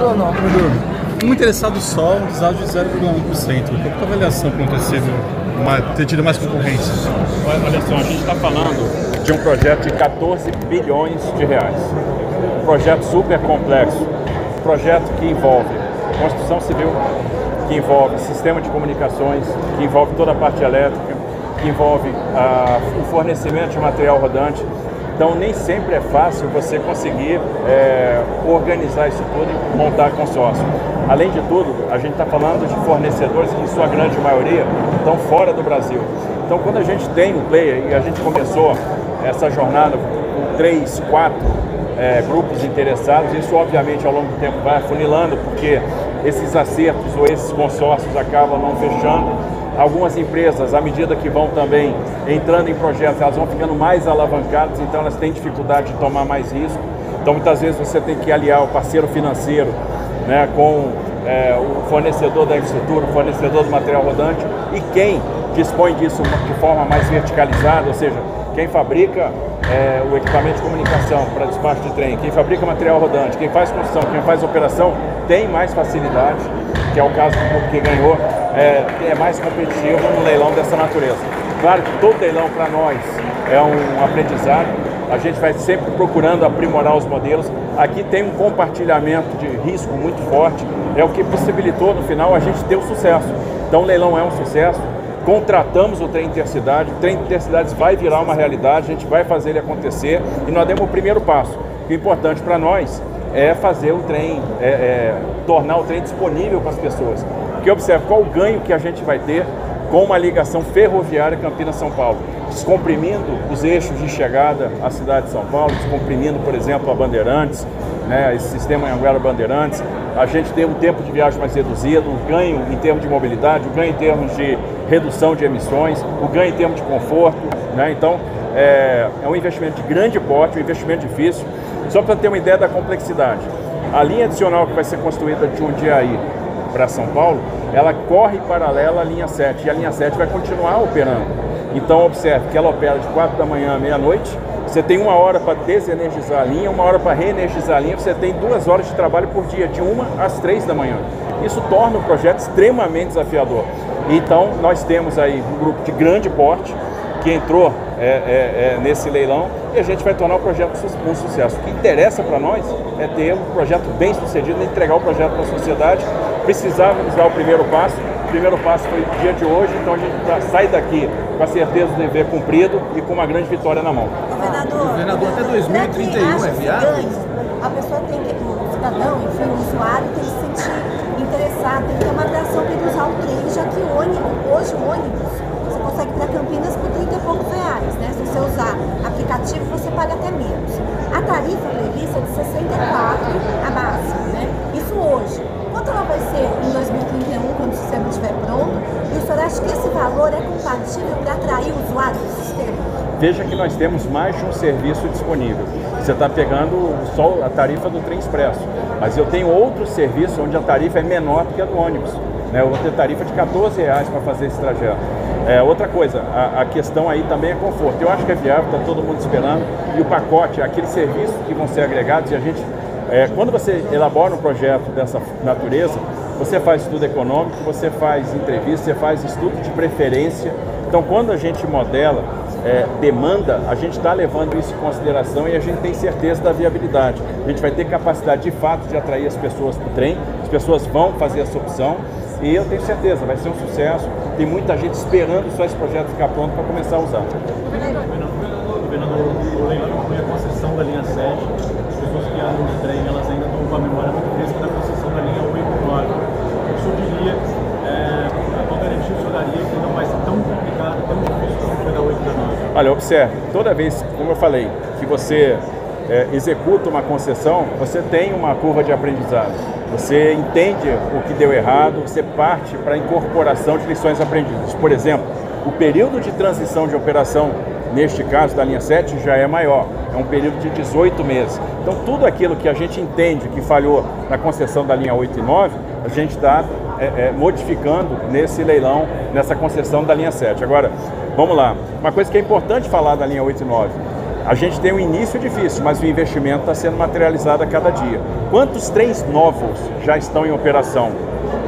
Bruno. Um interessado só, um desado de 0,1%. Qual a avaliação para ter, sido, ter tido mais concorrência? Olha só, a gente está falando de um projeto de 14 bilhões de reais. Um projeto super complexo. Um projeto que envolve construção civil, que envolve sistema de comunicações, que envolve toda a parte elétrica, que envolve ah, o fornecimento de material rodante. Então nem sempre é fácil você conseguir é, organizar isso tudo e montar consórcio. Além de tudo, a gente está falando de fornecedores que, em sua grande maioria, estão fora do Brasil. Então quando a gente tem um player e a gente começou essa jornada com três, quatro é, grupos interessados, isso obviamente ao longo do tempo vai afunilando, porque esses acertos ou esses consórcios acabam não fechando. Algumas empresas, à medida que vão também entrando em projetos, elas vão ficando mais alavancadas, então elas têm dificuldade de tomar mais risco. Então muitas vezes você tem que aliar o parceiro financeiro né, com é, o fornecedor da infraestrutura, o fornecedor do material rodante e quem dispõe disso de forma mais verticalizada, ou seja, quem fabrica é, o equipamento de comunicação para despacho de trem, quem fabrica material rodante, quem faz construção, quem faz operação, tem mais facilidade, que é o caso do que ganhou, é, é mais competitivo no leilão dessa natureza. Claro que todo leilão para nós é um aprendizado, a gente vai sempre procurando aprimorar os modelos. Aqui tem um compartilhamento de risco muito forte, é o que possibilitou no final a gente ter o sucesso. Então o leilão é um sucesso, contratamos o trem intercidade, o trem intercidades vai virar uma realidade, a gente vai fazer ele acontecer e nós demos o primeiro passo. O importante para nós é fazer o trem, é, é, tornar o trem disponível para as pessoas. Porque observe qual o ganho que a gente vai ter com uma ligação ferroviária Campinas-São Paulo, descomprimindo os eixos de chegada à cidade de São Paulo, descomprimindo, por exemplo, a Bandeirantes, né, esse sistema Anguera Bandeirantes, a gente tem um tempo de viagem mais reduzido, o ganho em termos de mobilidade, o ganho em termos de redução de emissões, o ganho em termos de conforto. Né? Então, é, é um investimento de grande porte, um investimento difícil. Só para ter uma ideia da complexidade, a linha adicional que vai ser construída de Jundiaí para São Paulo, ela corre paralela à linha 7 e a linha 7 vai continuar operando. Então, observe que ela opera de 4 da manhã à meia-noite, você tem uma hora para desenergizar a linha, uma hora para reenergizar a linha, você tem duas horas de trabalho por dia, de uma às três da manhã. Isso torna o projeto extremamente desafiador. Então, nós temos aí um grupo de grande porte que entrou é, é, é, nesse leilão e a gente vai tornar o projeto um sucesso. O que interessa para nós é ter um projeto bem sucedido, entregar o projeto para a sociedade. Precisávamos dar o primeiro passo. O primeiro passo foi o dia de hoje, então a gente já sai daqui com a certeza do dever cumprido e com uma grande vitória na mão. Governador, Governador até 2031 é viável? A pessoa tem que, o cidadão, enfim, o usuário tem que se sentir interessado, tem que ter uma atração para ele usar o trem, já que o ônibus, hoje o ônibus, você consegue ir para Campinas por 30 e poucos reais, né? Se você usar aplicativo, você paga até menos. A tarifa prevista Veja que nós temos mais de um serviço disponível. Você está pegando só a tarifa do trem expresso, mas eu tenho outro serviço onde a tarifa é menor do que a do ônibus. Né? Eu vou ter tarifa de 14 reais para fazer esse trajeto. É, outra coisa, a, a, questão aí também é conforto. Eu acho que é viável, está todo mundo esperando. E o pacote, aqueles serviços que vão ser agregados, e a gente é, quando você elabora um projeto dessa natureza, você faz estudo econômico, você faz entrevista, você faz estudo de preferência. Então, quando a gente modela é, demanda, a gente está levando isso em consideração e a gente tem certeza da viabilidade. A gente vai ter capacidade de fato de atrair as pessoas para o trem, as pessoas vão fazer essa opção e eu tenho certeza, vai ser um sucesso. Tem muita gente esperando só esse projeto ficar pronto para começar a usar. Governador, leilão foi a concessão da linha 7 pessoas que andam de trem, elas ainda estão com a memória muito fresca da concessão da linha 89. O senhor diria, é, qual garantia o senhor daria que não vai ser tão complicado, tão difícil como foi da 8 da 9? Olha, observe, toda vez, como eu falei, que você é, executa uma concessão, você tem uma curva de aprendizado. Você entende o que deu errado, você parte para a incorporação de lições aprendidas. Por exemplo, o período de transição de operação, neste caso da linha 7, já é maior é um período de 18 meses. Então, tudo aquilo que a gente entende que falhou na concessão da linha 8 e 9, a gente está é, é, modificando nesse leilão, nessa concessão da linha 7. Agora, vamos lá. Uma coisa que é importante falar da linha 8 e 9. A gente tem um início difícil, mas o investimento está sendo materializado a cada dia. Quantos trens novos já estão em operação?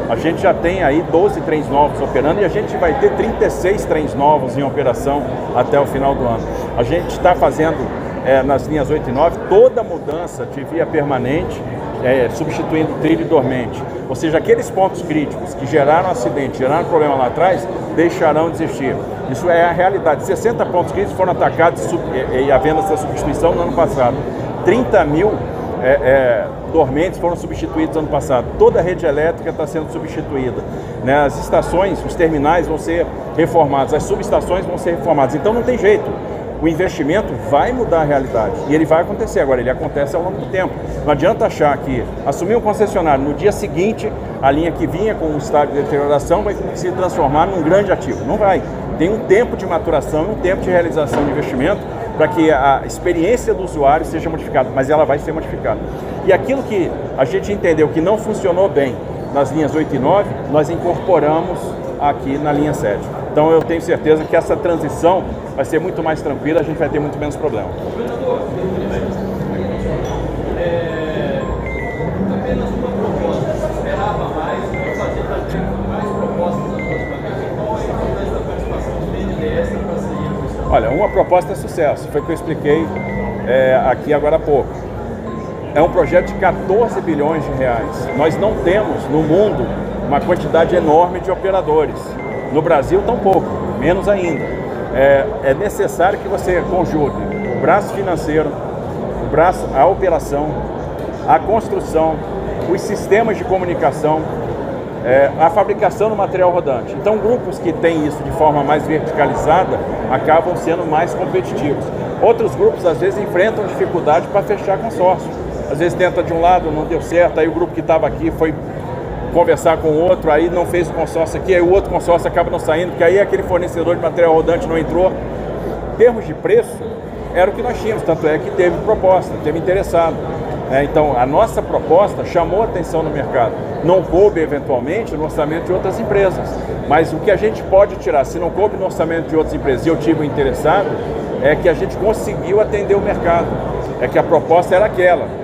A gente já tem aí 12 trens novos operando e a gente vai ter 36 trens novos em operação até o final do ano. A gente está fazendo é, nas linhas 8 e 9 toda mudança de via permanente, é, substituindo trilho dormente. Ou seja, aqueles pontos críticos que geraram acidente, geraram problema lá atrás, deixarão de existir. Isso é a realidade. 60 pontos críticos foram atacados e, e havendo essa substituição no ano passado. 30 mil é, é, dormentes foram substituídos ano passado. Toda a rede elétrica está sendo substituída. Né? As estações, os terminais vão ser reformados, as subestações vão ser reformadas. Então não tem jeito. O investimento vai mudar a realidade e ele vai acontecer. Agora, ele acontece ao longo do tempo. Não adianta achar que assumir um concessionário no dia seguinte, a linha que vinha com o estado de deterioração vai se transformar num grande ativo. Não vai. Tem um tempo de maturação, um tempo de realização de investimento para que a experiência do usuário seja modificada, mas ela vai ser modificada. E aquilo que a gente entendeu que não funcionou bem nas linhas 8 e 9, nós incorporamos aqui na linha 7. Então eu tenho certeza que essa transição vai ser muito mais tranquila, a gente vai ter muito menos problema. Olha, uma proposta é sucesso, foi o que eu expliquei é, aqui agora há pouco. É um projeto de 14 bilhões de reais. Nós não temos no mundo uma quantidade enorme de operadores. No Brasil, tão pouco, menos ainda. É, é necessário que você conjugue o braço financeiro, o braço, a operação, a construção, os sistemas de comunicação, é, a fabricação do material rodante. Então, grupos que têm isso de forma mais verticalizada acabam sendo mais competitivos. Outros grupos, às vezes, enfrentam dificuldade para fechar consórcio. Às vezes tenta de um lado, não deu certo, aí o grupo que estava aqui foi conversar com o outro, aí não fez o consórcio aqui, aí o outro consórcio acaba não saindo, porque aí aquele fornecedor de material rodante não entrou. Em termos de preço, era o que nós tínhamos, tanto é que teve proposta, teve interessado. É, então, a nossa proposta chamou atenção no mercado. Não coube, eventualmente, no orçamento de outras empresas. Mas o que a gente pode tirar, se não coube no orçamento de outras empresas e eu tive um interessado, é que a gente conseguiu atender o mercado. É que a proposta era aquela.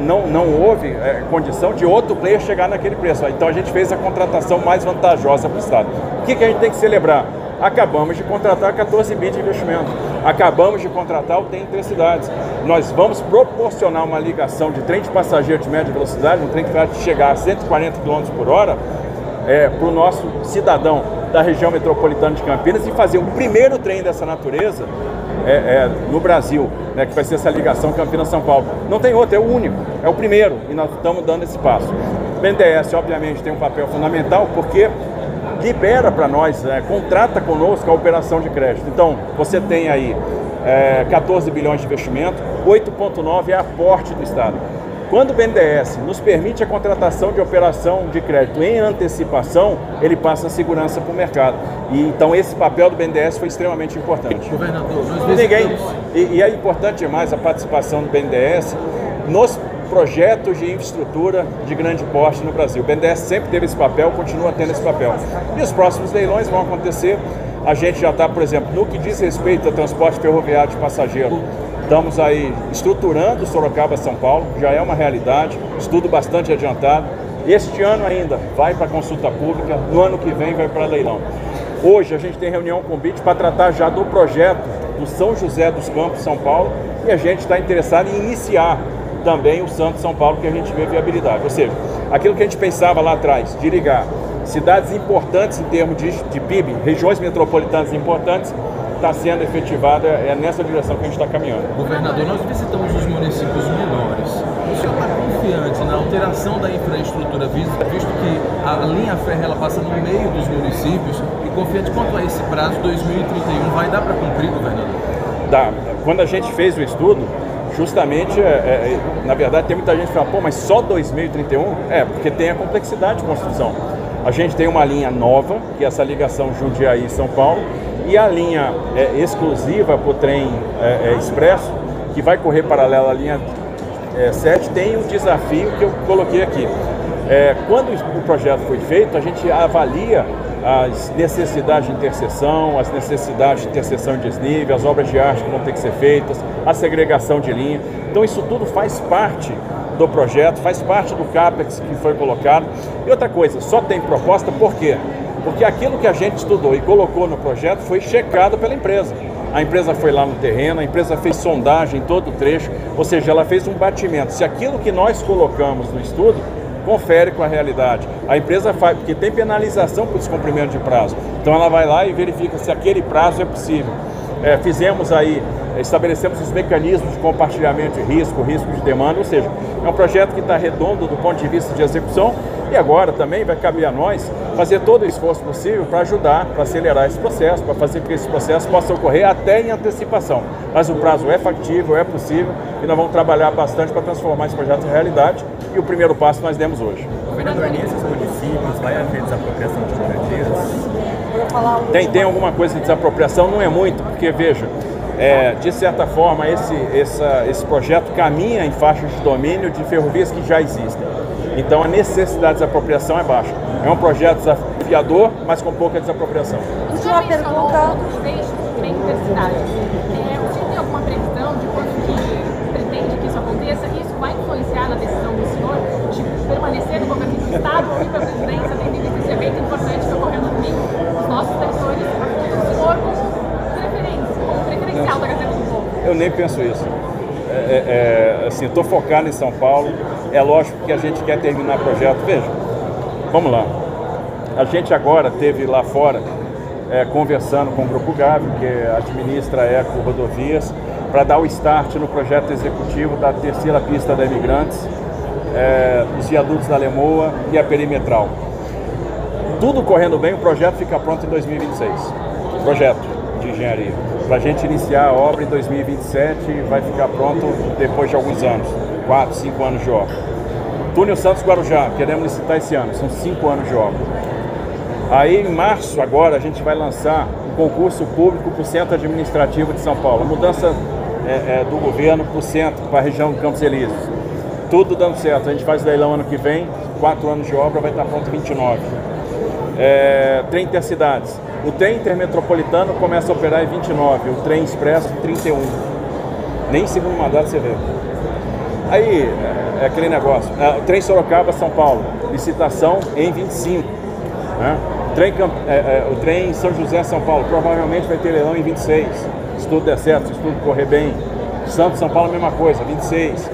Não, não houve é, condição de outro player chegar naquele preço. Então a gente fez a contratação mais vantajosa para o Estado. O que, que a gente tem que celebrar? Acabamos de contratar 14 bi de investimento. Acabamos de contratar o Tem Cidades. Nós vamos proporcionar uma ligação de trem de passageiro de média velocidade, um trem que vai chegar a 140 km por hora, é, para o nosso cidadão da região metropolitana de Campinas e fazer o primeiro trem dessa natureza é, é, no Brasil, né, que vai ser essa ligação Campinas-São Paulo. Não tem outro, é o único, é o primeiro e nós estamos dando esse passo. O BNDES, obviamente, tem um papel fundamental porque libera para nós, é, contrata conosco a operação de crédito. Então, você tem aí é, 14 bilhões de investimento, 8,9 é aporte do Estado. Quando o BNDES nos permite a contratação de operação de crédito em antecipação, ele passa a segurança para o mercado. E, então esse papel do BNDES foi extremamente importante. Governador, nós Ninguém, e, e é importante demais a participação do BNDES nos projetos de infraestrutura de grande porte no Brasil. O BNDES sempre teve esse papel, continua tendo esse papel. E os próximos leilões vão acontecer. A gente já está, por exemplo, no que diz respeito ao transporte ferroviário de passageiro, estamos aí estruturando Sorocaba-São Paulo, já é uma realidade, estudo bastante adiantado. Este ano ainda vai para consulta pública, no ano que vem vai para leilão. Hoje a gente tem reunião com o BIT para tratar já do projeto do São José dos Campos, São Paulo, e a gente está interessado em iniciar também o Santos São Paulo, que a gente vê viabilidade. Ou seja, aquilo que a gente pensava lá atrás, de ligar cidades importantes em termos de, de PIB, regiões metropolitanas importantes, está sendo efetivada, é nessa direção que a gente está caminhando. Governador, nós visitamos os municípios menores. O senhor está confiante na alteração da infraestrutura, visto, visto que a linha férrea ela passa no meio dos municípios, e confiante quanto a esse prazo 2031, vai dar para cumprir, governador? Dá. Quando a gente fez o estudo, justamente, é, é, na verdade, tem muita gente que fala, pô, mas só 2031? É, porque tem a complexidade de construção. A gente tem uma linha nova, que é essa ligação Jundiaí-São Paulo, e a linha é, exclusiva para o trem é, é, expresso, que vai correr paralela à linha 7, é, tem um desafio que eu coloquei aqui. quando o projeto foi feito, a gente avalia as necessidades de interseção, as necessidades de interseção de desnível, as obras de arte que vão ter que ser feitas, a segregação de linha. Então isso tudo faz parte do projeto, faz parte do CAPEX que foi colocado. E outra coisa, só tem proposta por quê? Porque aquilo que a gente estudou e colocou no projeto foi checado pela empresa. A empresa foi lá no terreno, a empresa fez sondagem em todo o trecho, ou seja, ela fez um batimento. Se aquilo que nós colocamos no estudo confere com a realidade. A empresa faz, porque tem penalização por descumprimento de prazo. Então ela vai lá e verifica se aquele prazo é possível. É, fizemos aí, estabelecemos os mecanismos de compartilhamento de risco, risco de demanda, ou seja, é um projeto que está redondo do ponto de vista de execução e agora também vai caber a nós fazer todo o esforço possível para ajudar, para acelerar esse processo, para fazer com que esse processo possa ocorrer até em antecipação. Mas o prazo é factível, é possível e nós vamos trabalhar bastante para transformar esse projeto em realidade e o primeiro passo nós demos hoje. Governador, nesses municípios vai haver desapropriação de moradias? Tem, tem alguma coisa de desapropriação, não é muito, porque veja, é, de certa forma esse, essa, esse projeto caminha em faixas de domínio de ferrovias que já existem. Então a necessidade de desapropriação é baixa. É um projeto desafiador, mas com pouca desapropriação. Última pergunta. Intercidade. É, o senhor tem alguma previsão de quando que pretende que isso aconteça? Isso vai influenciar na decisão do senhor de permanecer no governo do Estado ou ir para a presidência, Eu nem penso isso. É, é, assim, estou focado em São Paulo. É lógico que a gente quer terminar o projeto. Veja, vamos lá. A gente agora teve lá fora é, conversando com o Grupo Gavi, que administra a Eco Rodovias, para dar o start no projeto executivo da terceira pista da Imigrantes, é, os viadutos da Lemoa e a perimetral. Tudo correndo bem, o projeto fica pronto em 2026. Projeto de engenharia. Para a gente iniciar a obra em 2027 vai ficar pronto depois de alguns anos, 4, 5 anos de obra. Túnel Santos Guarujá, queremos licitar esse ano, são 5 anos de obra. Aí em março agora a gente vai lançar um concurso público para o Centro Administrativo de São Paulo. Mudança é, é, do governo para o centro, para a região de Campos Elíseos. Tudo dando certo. A gente faz leilão ano que vem, quatro anos de obra, vai estar pronto em 29. É, trem intercidades. O trem intermetropolitano começa a operar em 29, o trem expresso em 31. Nem segundo mandato você vê. Aí, é, é aquele negócio. É, o trem Sorocaba-São Paulo, licitação em 25. Né? O, trem, é, é, o trem São José-São Paulo, provavelmente vai ter leilão em 26. Se tudo der certo, se tudo correr bem. Santos São Paulo, mesma coisa, 26.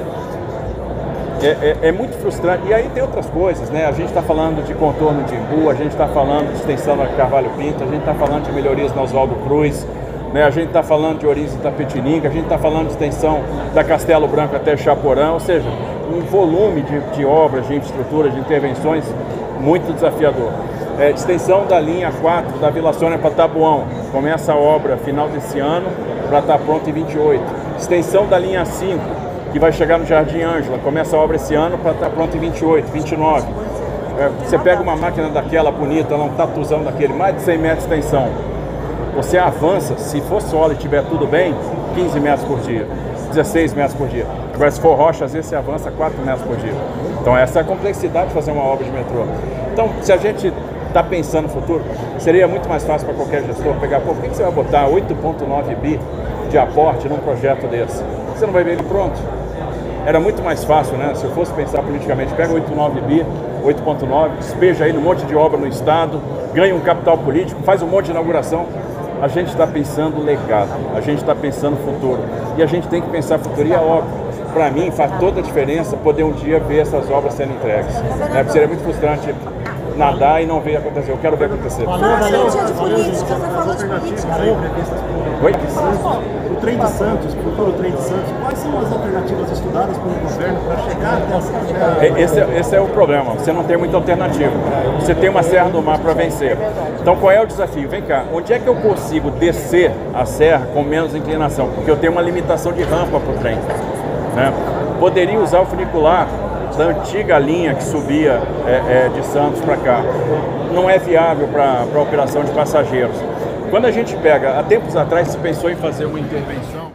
É, é, é, muito frustrante. E aí tem outras coisas, né? A gente está falando de contorno de Imbu, a gente está falando de extensão da Carvalho Pinto, a gente está falando de melhorias no Oswaldo Cruz, né? a gente está falando de e Tapetininga, a gente está falando de extensão da Castelo Branco até Chaporão, ou seja, um volume de, de obras, de infraestrutura, de intervenções muito desafiador. É, extensão da linha 4 da Vila Sônia para Tabuão, começa a obra final desse ano para estar tá pronto em 28. Extensão da linha 5 que vai chegar no Jardim Ângela. Começa a obra esse ano para estar tá pronto em 28, 29. É, você pega uma máquina daquela bonita, um tatuzão daquele, mais de 100 metros de extensão. Você avança, se for solo e tiver tudo bem, 15 metros por dia, 16 metros por dia. Agora, se for rocha, às vezes você avança 4 metros por dia. Então, essa é a complexidade de fazer uma obra de metrô. Então, se a gente está pensando no futuro, seria muito mais fácil para qualquer gestor pegar, pô, por que você vai botar 8,9 bi de aporte num projeto desse? Você não vai ver ele pronto. Era muito mais fácil, né? Se eu fosse pensar politicamente, pega 8,9 bi, 8,9, despeja aí um monte de obra no Estado, ganha um capital político, faz um monte de inauguração. A gente está pensando legado, a gente está pensando futuro. E a gente tem que pensar futuro. E é óbvio, para mim faz toda a diferença poder um dia ver essas obras sendo entregues. Porque seria muito frustrante nadar e não ver acontecer. Eu quero ver acontecer. Fala, de política, você falou de política. Oi? O trem de Santos, o futuro trem de Santos, quais são as alternativas estudadas pelo governo para chegar até essa... Esse, é, esse é o problema, você não tem muita alternativa. Você tem uma serra do mar para vencer. Então qual é o desafio? Vem cá, onde é que eu consigo descer a serra com menos inclinação? Porque eu tenho uma limitação de rampa para o trem. Né? Poderia usar o funicular da antiga linha que subia é, é, de Santos para cá. Não é viável para a operação de passageiros. Quando a gente pega, há tempos atrás se pensou em fazer uma intervenção.